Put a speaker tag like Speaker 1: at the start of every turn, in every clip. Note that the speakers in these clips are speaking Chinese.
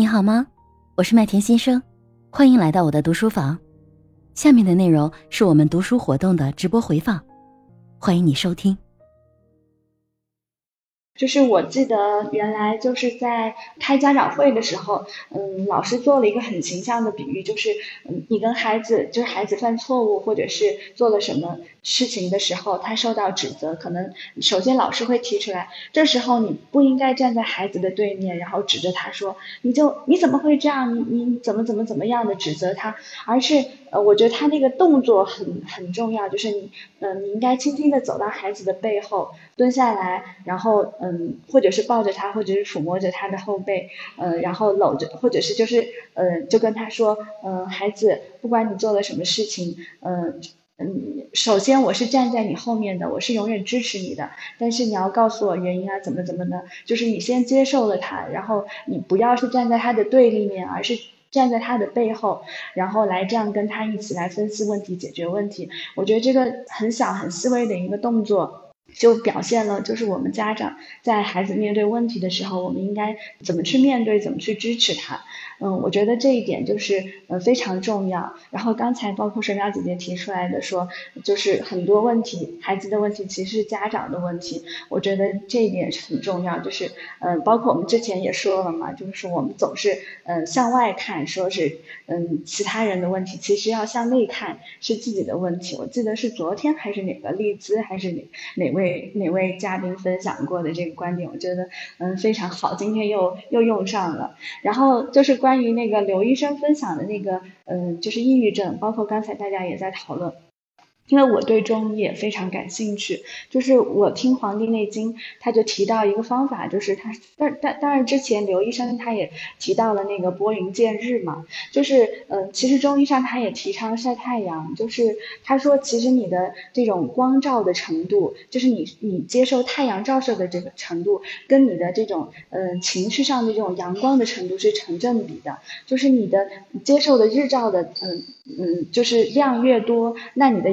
Speaker 1: 你好吗？我是麦田先生，欢迎来到我的读书房。下面的内容是我们读书活动的直播回放，欢迎你收听。
Speaker 2: 就是我记得原来就是在开家长会的时候，嗯，老师做了一个很形象的比喻，就是嗯，你跟孩子，就是孩子犯错误或者是做了什么事情的时候，他受到指责，可能首先老师会提出来，这时候你不应该站在孩子的对面，然后指着他说，你就你怎么会这样，你你怎么怎么怎么样的指责他，而是呃，我觉得他那个动作很很重要，就是你嗯，你应该轻轻的走到孩子的背后，蹲下来，然后嗯。或者是抱着他，或者是抚摸着他的后背，呃，然后搂着，或者是就是，呃，就跟他说，嗯，孩子，不管你做了什么事情，嗯嗯，首先我是站在你后面的，我是永远支持你的，但是你要告诉我原因啊，怎么怎么的，就是你先接受了他，然后你不要是站在他的对立面，而是站在他的背后，然后来这样跟他一起来分析问题、解决问题。我觉得这个很小很细微的一个动作。就表现了，就是我们家长在孩子面对问题的时候，我们应该怎么去面对，怎么去支持他。嗯，我觉得这一点就是呃非常重要。然后刚才包括水淼姐姐提出来的说，就是很多问题，孩子的问题其实是家长的问题。我觉得这一点是很重要。就是嗯，包括我们之前也说了嘛，就是我们总是嗯向外看，说是嗯其他人的问题，其实要向内看，是自己的问题。我记得是昨天还是哪个荔枝还是哪哪位哪位嘉宾分享过的这个观点，我觉得嗯非常好，今天又又用上了。然后就是。关于那个刘医生分享的那个，嗯，就是抑郁症，包括刚才大家也在讨论。因为我对中医也非常感兴趣，就是我听《黄帝内经》，他就提到一个方法，就是他，但但当然之前刘医生他也提到了那个拨云见日嘛，就是嗯，其实中医上他也提倡晒太阳，就是他说其实你的这种光照的程度，就是你你接受太阳照射的这个程度，跟你的这种嗯情绪上的这种阳光的程度是成正比的，就是你的接受的日照的嗯嗯就是量越多，那你的。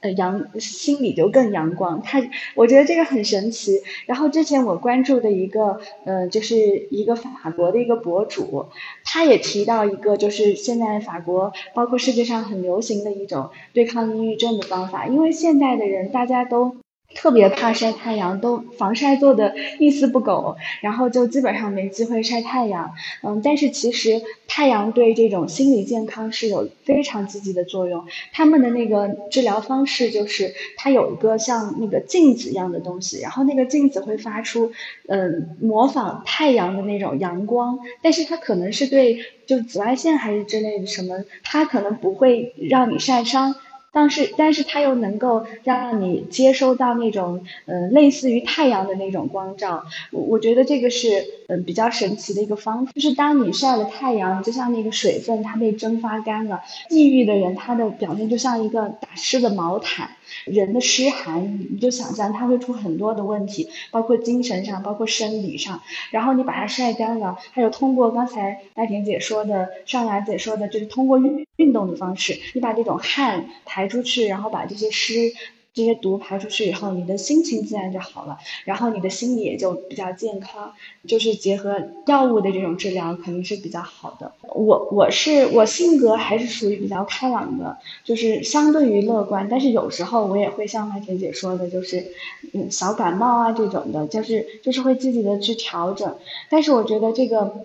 Speaker 2: 呃，阳心里就更阳光，他我觉得这个很神奇。然后之前我关注的一个，呃，就是一个法国的一个博主，他也提到一个，就是现在法国包括世界上很流行的一种对抗抑郁症的方法，因为现代的人大家都。特别怕晒太阳，都防晒做的一丝不苟，然后就基本上没机会晒太阳。嗯，但是其实太阳对这种心理健康是有非常积极的作用。他们的那个治疗方式就是，它有一个像那个镜子一样的东西，然后那个镜子会发出，嗯，模仿太阳的那种阳光，但是它可能是对就紫外线还是之类的什么，它可能不会让你晒伤。但是，但是它又能够让你接收到那种，嗯，类似于太阳的那种光照。我我觉得这个是，嗯，比较神奇的一个方法。就是当你晒了太阳，就像那个水分它被蒸发干了，抑郁的人他的表面就像一个打湿的毛毯。人的湿寒，你就想象它会出很多的问题，包括精神上，包括生理上。然后你把它晒干了，还有通过刚才大田姐说的，尚雅姐说的，就是通过运运动的方式，你把这种汗排出去，然后把这些湿。这些毒排出去以后，你的心情自然就好了，然后你的心理也就比较健康。就是结合药物的这种治疗，肯定是比较好的。我我是我性格还是属于比较开朗的，就是相对于乐观，但是有时候我也会像麦田姐说的，就是嗯小感冒啊这种的，就是就是会积极的去调整。但是我觉得这个。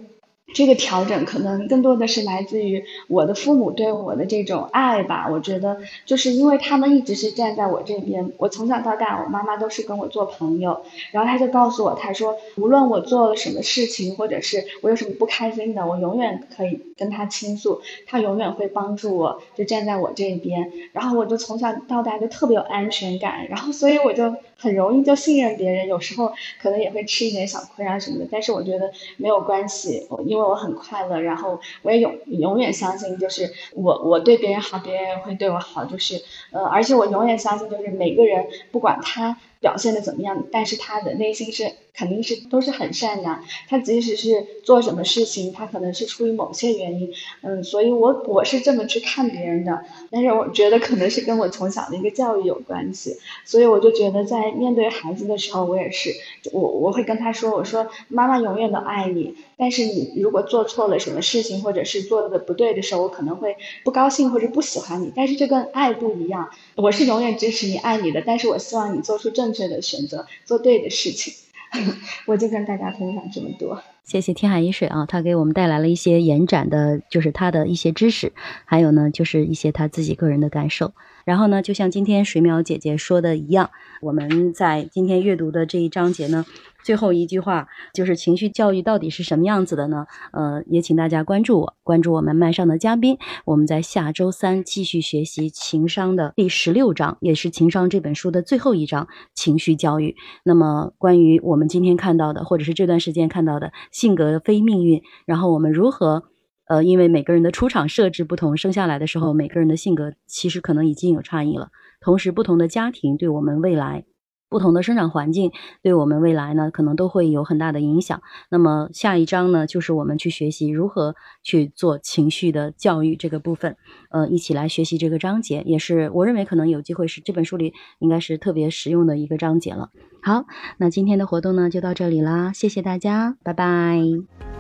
Speaker 2: 这个调整可能更多的是来自于我的父母对我的这种爱吧。我觉得就是因为他们一直是站在我这边，我从小到大，我妈妈都是跟我做朋友。然后他就告诉我，他说无论我做了什么事情，或者是我有什么不开心的，我永远可以跟他倾诉，他永远会帮助我，就站在我这边。然后我就从小到大就特别有安全感，然后所以我就很容易就信任别人。有时候可能也会吃一点小亏啊什么的，但是我觉得没有关系，我因因为我很快乐，然后我也永永远相信，就是我我对别人好，别人会对我好，就是呃，而且我永远相信，就是每个人不管他。表现的怎么样，但是他的内心是肯定是都是很善良。他即使是做什么事情，他可能是出于某些原因，嗯，所以我我是这么去看别人的。但是我觉得可能是跟我从小的一个教育有关系，所以我就觉得在面对孩子的时候，我也是我我会跟他说，我说妈妈永远都爱你，但是你如果做错了什么事情，或者是做的不对的时候，我可能会不高兴或者不喜欢你，但是这跟爱不一样，我是永远支持你、爱你的，但是我希望你做出正确的选择，做对的事情。我就跟大家分享这么多。
Speaker 1: 谢谢天海一水啊，他给我们带来了一些延展的，就是他的一些知识，还有呢，就是一些他自己个人的感受。然后呢，就像今天水淼姐姐说的一样，我们在今天阅读的这一章节呢，最后一句话就是情绪教育到底是什么样子的呢？呃，也请大家关注我，关注我们麦上的嘉宾，我们在下周三继续学习情商的第十六章，也是情商这本书的最后一章——情绪教育。那么，关于我们今天看到的，或者是这段时间看到的性格非命运，然后我们如何？呃，因为每个人的出场设置不同，生下来的时候，每个人的性格其实可能已经有差异了。同时，不同的家庭对我们未来，不同的生长环境对我们未来呢，可能都会有很大的影响。那么下一章呢，就是我们去学习如何去做情绪的教育这个部分。呃，一起来学习这个章节，也是我认为可能有机会是这本书里应该是特别实用的一个章节了。好，那今天的活动呢就到这里啦，谢谢大家，拜拜。